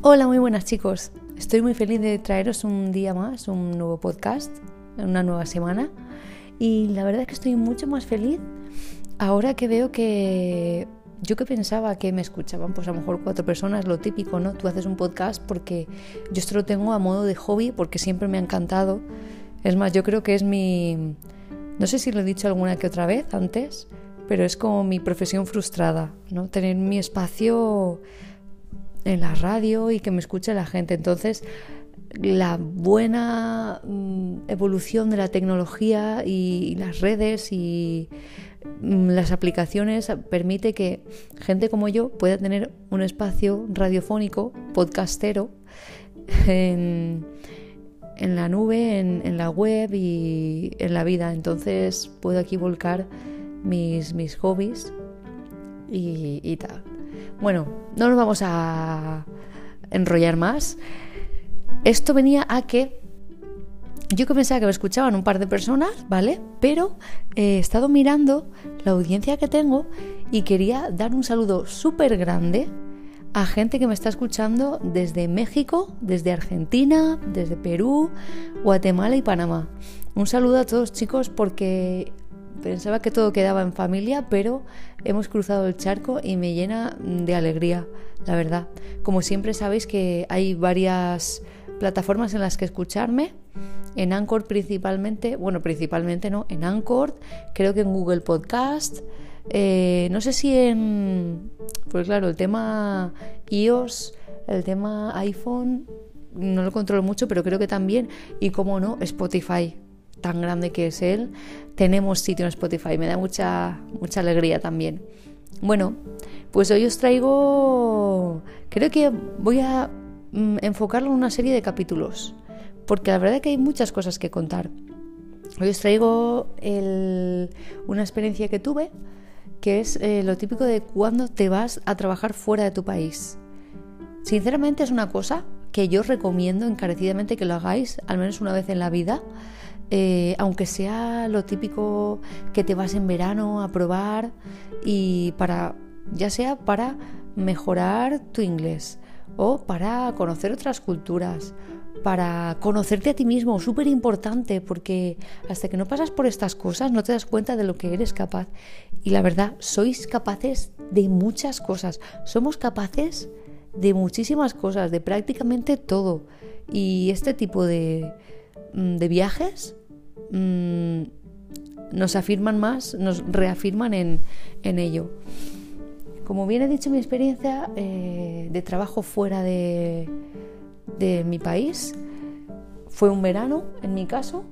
Hola, muy buenas chicos. Estoy muy feliz de traeros un día más, un nuevo podcast, una nueva semana. Y la verdad es que estoy mucho más feliz ahora que veo que yo que pensaba que me escuchaban, pues a lo mejor cuatro personas, lo típico, ¿no? Tú haces un podcast porque yo esto lo tengo a modo de hobby, porque siempre me ha encantado. Es más, yo creo que es mi... No sé si lo he dicho alguna que otra vez antes, pero es como mi profesión frustrada, ¿no? Tener mi espacio en la radio y que me escuche la gente. Entonces, la buena mm, evolución de la tecnología y las redes y mm, las aplicaciones permite que gente como yo pueda tener un espacio radiofónico, podcastero, en, la nube, en, la web y en la vida. Entonces puedo aquí volcar mis, mis hobbies y, y tal. Bueno, no nos vamos a enrollar más. Esto venía a que yo que pensaba que me escuchaban un par de personas, ¿vale? Pero he estado mirando la audiencia que tengo y quería dar un saludo súper grande a gente que me está escuchando desde México, desde Argentina, desde Perú, Guatemala y Panamá. Un saludo a todos chicos porque Pensaba que todo quedaba en familia, pero hemos cruzado el charco y me llena de alegría, la verdad. Como siempre sabéis que hay varias plataformas en las que escucharme. En Anchor principalmente, bueno, principalmente no, en Anchor, creo que en Google Podcast, eh, no sé si en, pues claro, el tema iOS, el tema iPhone, no lo controlo mucho, pero creo que también, y como no, Spotify tan grande que es él, tenemos sitio en Spotify. Me da mucha, mucha alegría también. Bueno, pues hoy os traigo, creo que voy a mm, enfocarlo en una serie de capítulos, porque la verdad es que hay muchas cosas que contar. Hoy os traigo una experiencia que tuve, que es eh, lo típico de cuando te vas a trabajar fuera de tu país. Sinceramente es una cosa que yo recomiendo encarecidamente que lo hagáis al menos una vez en la vida eh, aunque sea lo típico que te vas en verano a probar y para, ya sea para mejorar tu inglés o para conocer otras culturas, para conocerte a ti mismo, súper importante, porque hasta que no pasas por estas cosas no te das cuenta de lo que eres capaz. Y la verdad, sois capaces de muchas cosas, somos capaces de muchísimas cosas, de prácticamente todo. Y este tipo de, mm, de viajes Mm, nos afirman más, nos reafirman en, ello. Como bien he dicho, mi experiencia eh, de trabajo fuera de, de mi país fue un verano, en mi caso,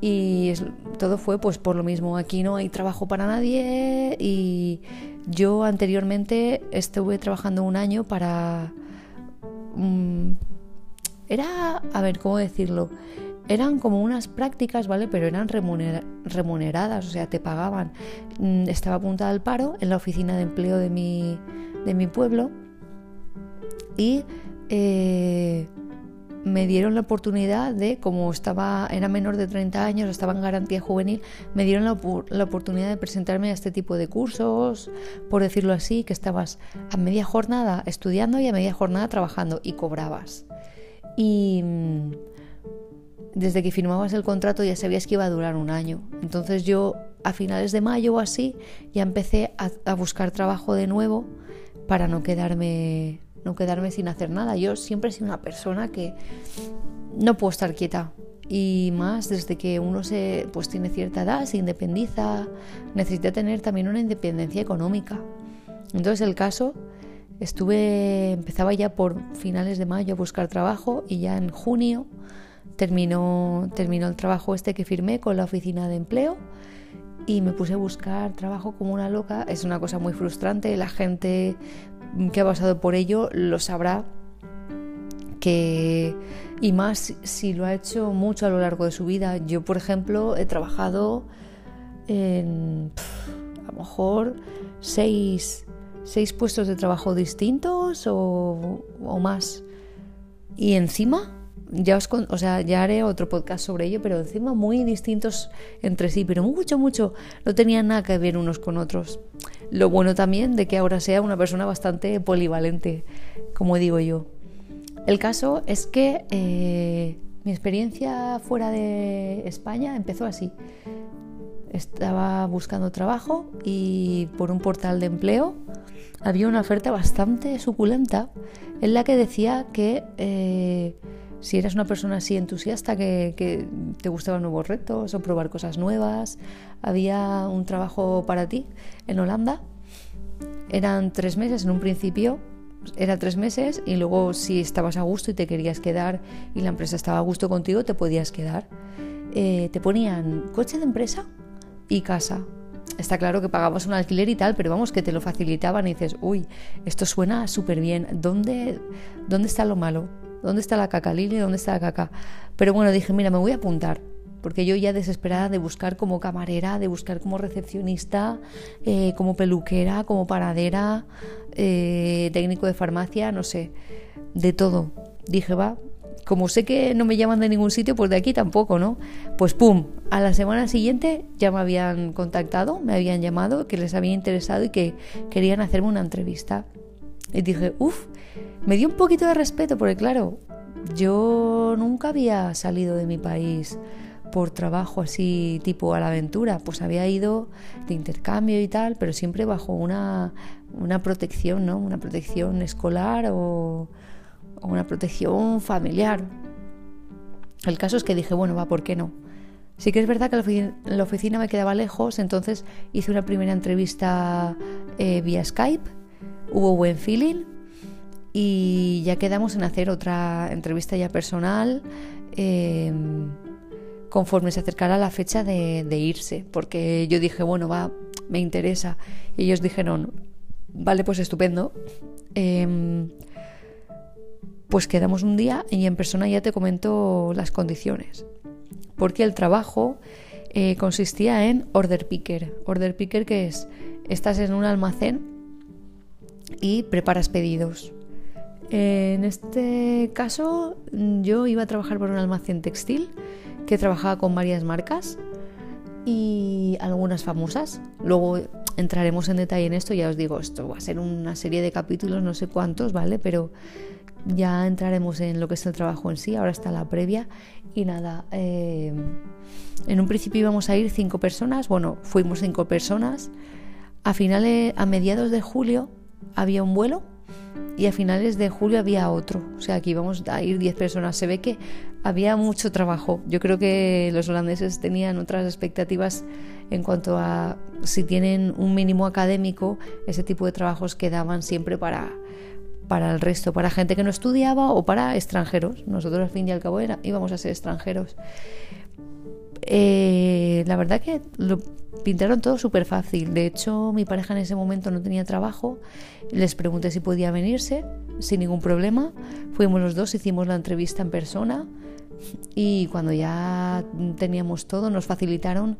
y todo fue pues por lo mismo. Aquí no hay trabajo para nadie y yo anteriormente estuve trabajando un año para... Mm, era, a ver, ¿cómo decirlo? Eran como unas prácticas, ¿vale? Pero eran remuneradas, o sea, te pagaban. Mm, estaba apuntada al paro en la oficina de empleo de mi, de mi pueblo y eh, me dieron la oportunidad de, como estaba, era menor de 30 años, estaba en garantía juvenil, me dieron la, la, oportunidad de presentarme a este tipo de cursos, por decirlo así, que estabas a media jornada estudiando y a media jornada trabajando y cobrabas. Y mm, desde que firmabas el contrato ya sabías que iba a durar un año. Entonces yo a finales de mayo o así ya empecé a, buscar trabajo de nuevo para no quedarme, no quedarme sin hacer nada. Yo siempre he sido una persona que no puedo estar quieta. Y más desde que uno se, pues tiene cierta edad, se independiza, necesita tener también una independencia económica. Entonces el caso estuve, empezaba ya por finales de mayo a buscar trabajo y ya en junio terminó, terminó el trabajo este que firmé con la oficina de empleo y me puse a buscar trabajo como una loca. Es una cosa muy frustrante, la gente que ha pasado por ello lo sabrá que y más si lo ha hecho mucho a lo largo de su vida. Yo, por ejemplo, he trabajado en a lo mejor seis, seis puestos de trabajo distintos o, o más. Y encima ya os o sea, ya haré otro podcast sobre ello, pero encima muy distintos entre sí, pero mucho, mucho, no tenían nada que ver unos con otros. Lo bueno también de que ahora sea una persona bastante polivalente, como digo yo. El caso es que eh, mi experiencia fuera de España empezó así. Estaba buscando trabajo y por un portal de empleo había una oferta bastante suculenta en la que decía que eh, si eras una persona así entusiasta, que, te gustaban nuevos retos o probar cosas nuevas, había un trabajo para ti en Holanda. Eran tres meses en un principio, era tres meses y luego si estabas a gusto y te querías quedar y la empresa estaba a gusto contigo, te podías quedar. Eh, te ponían coche de empresa y casa. Está claro que pagabas un alquiler y tal, pero vamos, que te lo facilitaban y dices, uy, esto suena súper bien. ¿Dónde, ¿Dónde está lo malo? ¿Dónde está la caca, Lili? ¿Dónde está la caca? Pero bueno, dije, mira, me voy a apuntar. Porque yo ya desesperada de buscar como camarera, de buscar como recepcionista, eh, como peluquera, como paradera, eh, técnico de farmacia, no sé, de todo. Dije, va, como sé que no me llaman de ningún sitio, pues de aquí tampoco, ¿no? Pues pum, a la semana siguiente ya me habían contactado, me habían llamado, que les había interesado y que querían hacerme una entrevista. Y dije, uff, me dio un poquito de respeto porque claro, yo nunca había salido de mi país por trabajo así tipo a la aventura, pues había ido de intercambio y tal, pero siempre bajo una, una protección, ¿no? Una protección escolar o, una protección familiar. El caso es que dije, bueno, va, ¿por qué no? Sí que es verdad que la oficina, me quedaba lejos, entonces hice una primera entrevista eh, vía Skype, hubo buen feeling y ya quedamos en hacer otra entrevista ya personal em, conforme se acercara la fecha de, irse, porque yo dije, bueno, va, me interesa. Y ellos dijeron, vale, pues estupendo. Em, pues quedamos un día y en persona ya te comento las condiciones. Porque el trabajo eh, consistía en order picker. Order picker que es, estás en un almacén y preparas pedidos. En este caso yo iba a trabajar por un almacén textil que trabajaba con varias marcas y algunas famosas. Luego entraremos en detalle en esto, ya os digo, esto va a ser una serie de capítulos, no sé cuántos, ¿vale? Pero ya entraremos en lo que es el trabajo en sí, ahora está la previa y nada, eh, en un principio íbamos a ir cinco personas, bueno, fuimos cinco personas, a finales, a mediados de julio había un vuelo y a finales de julio había otro, o sea que íbamos a ir diez personas, se ve que había mucho trabajo, yo creo que los holandeses tenían otras expectativas en cuanto a si tienen un mínimo académico, ese tipo de trabajos quedaban siempre para para el resto, para gente que no estudiaba o para extranjeros. Nosotros al fin y al cabo era, íbamos a ser extranjeros. Eh, la verdad que lo pintaron todo súper fácil. De hecho, mi pareja en ese momento no tenía trabajo. Les pregunté si podía venirse sin ningún problema. Fuimos los dos, hicimos la entrevista en persona. Y cuando ya teníamos todo, nos facilitaron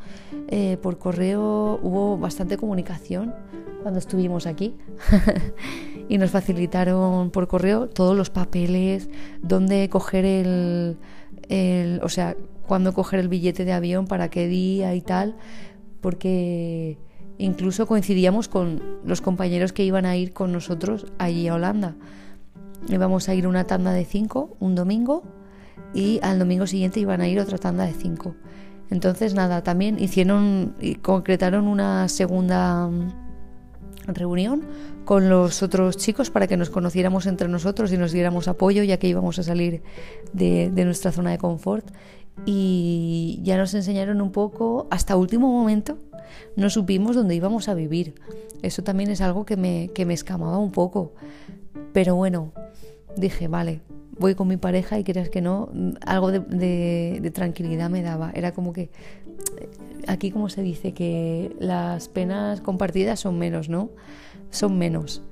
eh, por correo, hubo bastante comunicación cuando estuvimos aquí y nos facilitaron por correo todos los papeles, dónde coger el, el, o sea, cuándo coger el billete de avión, para qué día y tal, porque incluso coincidíamos con los compañeros que iban a ir con nosotros allí a Holanda. Íbamos a ir una tanda de cinco un domingo y al domingo siguiente iban a ir otra tanda de cinco. Entonces nada, también hicieron y concretaron una segunda reunión con los otros chicos para que nos conociéramos entre nosotros y nos diéramos apoyo ya que íbamos a salir de, nuestra zona de confort y ya nos enseñaron un poco hasta último momento no supimos dónde íbamos a vivir eso también es algo que me, que me escamaba un poco pero bueno dije vale voy con mi pareja y creas que no, algo de, tranquilidad me daba. Era como que, aquí como se dice, que las penas compartidas son menos, ¿no? Son menos.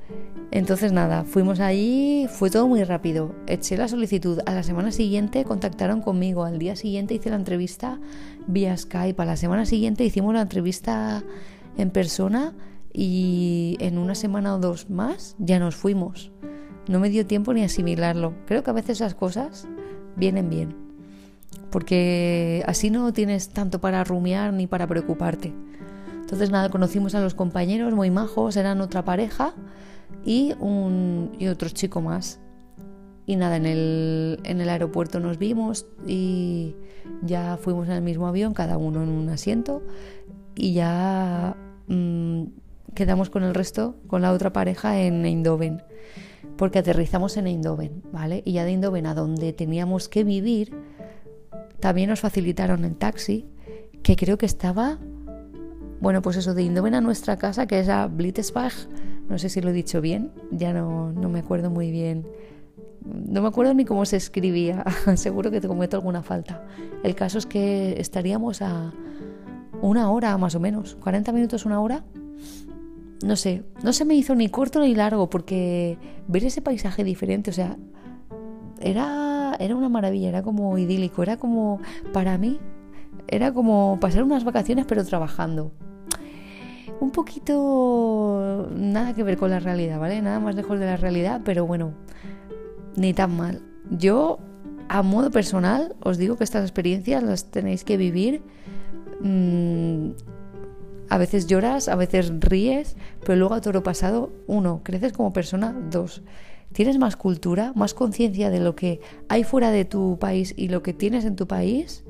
Entonces nada, fuimos allí, fue todo muy rápido. Eché la solicitud. A la semana siguiente contactaron conmigo. Al día siguiente hice la entrevista vía Skype. A la semana siguiente hicimos la entrevista en persona y en una semana o dos más ya nos fuimos. No me dio tiempo ni asimilarlo. Creo que a veces las cosas vienen bien. Porque así no tienes tanto para rumiar ni para preocuparte. Entonces nada, conocimos a los compañeros muy majos, eran otra pareja y, un, y otro chico más. Y nada, en el, en el aeropuerto nos vimos y ya fuimos en el mismo avión, cada uno en un asiento, y ya mm, quedamos con el resto, con la otra pareja en Eindhoven, porque aterrizamos en Eindhoven, ¿vale? Y ya de Eindhoven a donde teníamos que vivir, también nos facilitaron el taxi, que creo que estaba, bueno, pues eso, de Eindhoven a nuestra casa, que es a Blitzbach, no sé si lo he dicho bien, ya no, no me acuerdo muy bien no me acuerdo ni cómo se escribía, seguro que te cometo alguna falta. El caso es que estaríamos a una hora más o menos, 40 minutos, una hora. No sé, no se me hizo ni corto ni largo porque ver ese paisaje diferente, o sea, era, era una maravilla, era como idílico, era como, para mí, era como pasar unas vacaciones pero trabajando. Un poquito nada que ver con la realidad, ¿vale? Nada más lejos de la realidad, pero bueno, ni tan mal. Yo, a modo personal, os digo que estas experiencias las tenéis que vivir. Mm, a veces lloras, a veces ríes, pero luego a todo lo pasado, uno, creces como persona, dos, tienes más cultura, más conciencia de lo que hay fuera de tu país y lo que tienes en tu país.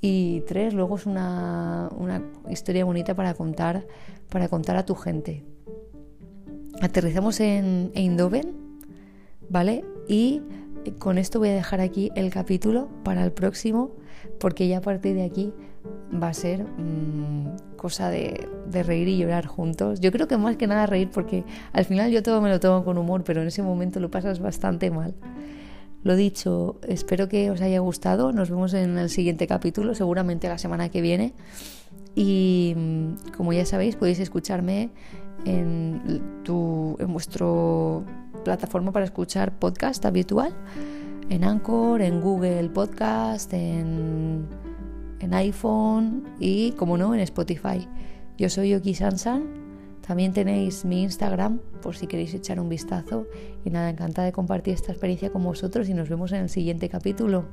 Y tres, luego es una, una historia bonita para contar, para contar a tu gente. Aterrizamos en Eindhoven, ¿vale? Y con esto voy a dejar aquí el capítulo para el próximo, porque ya a partir de aquí va a ser mm, cosa de, de, reír y llorar juntos. Yo creo que más que nada reír, porque al final yo todo me lo tomo con humor, pero en ese momento lo pasas bastante mal. Lo dicho, espero que os haya gustado. Nos vemos en el siguiente capítulo, seguramente la semana que viene. Y mm, como ya sabéis, podéis escucharme en, tu, en vuestro plataforma para escuchar podcast habitual, en Anchor, en Google Podcast, en, en iPhone y, como no, en Spotify. Yo soy Yoki Sansan. También tenéis mi Instagram por si queréis echar un vistazo. Y nada, encantada de compartir esta experiencia con vosotros y nos vemos en el siguiente capítulo.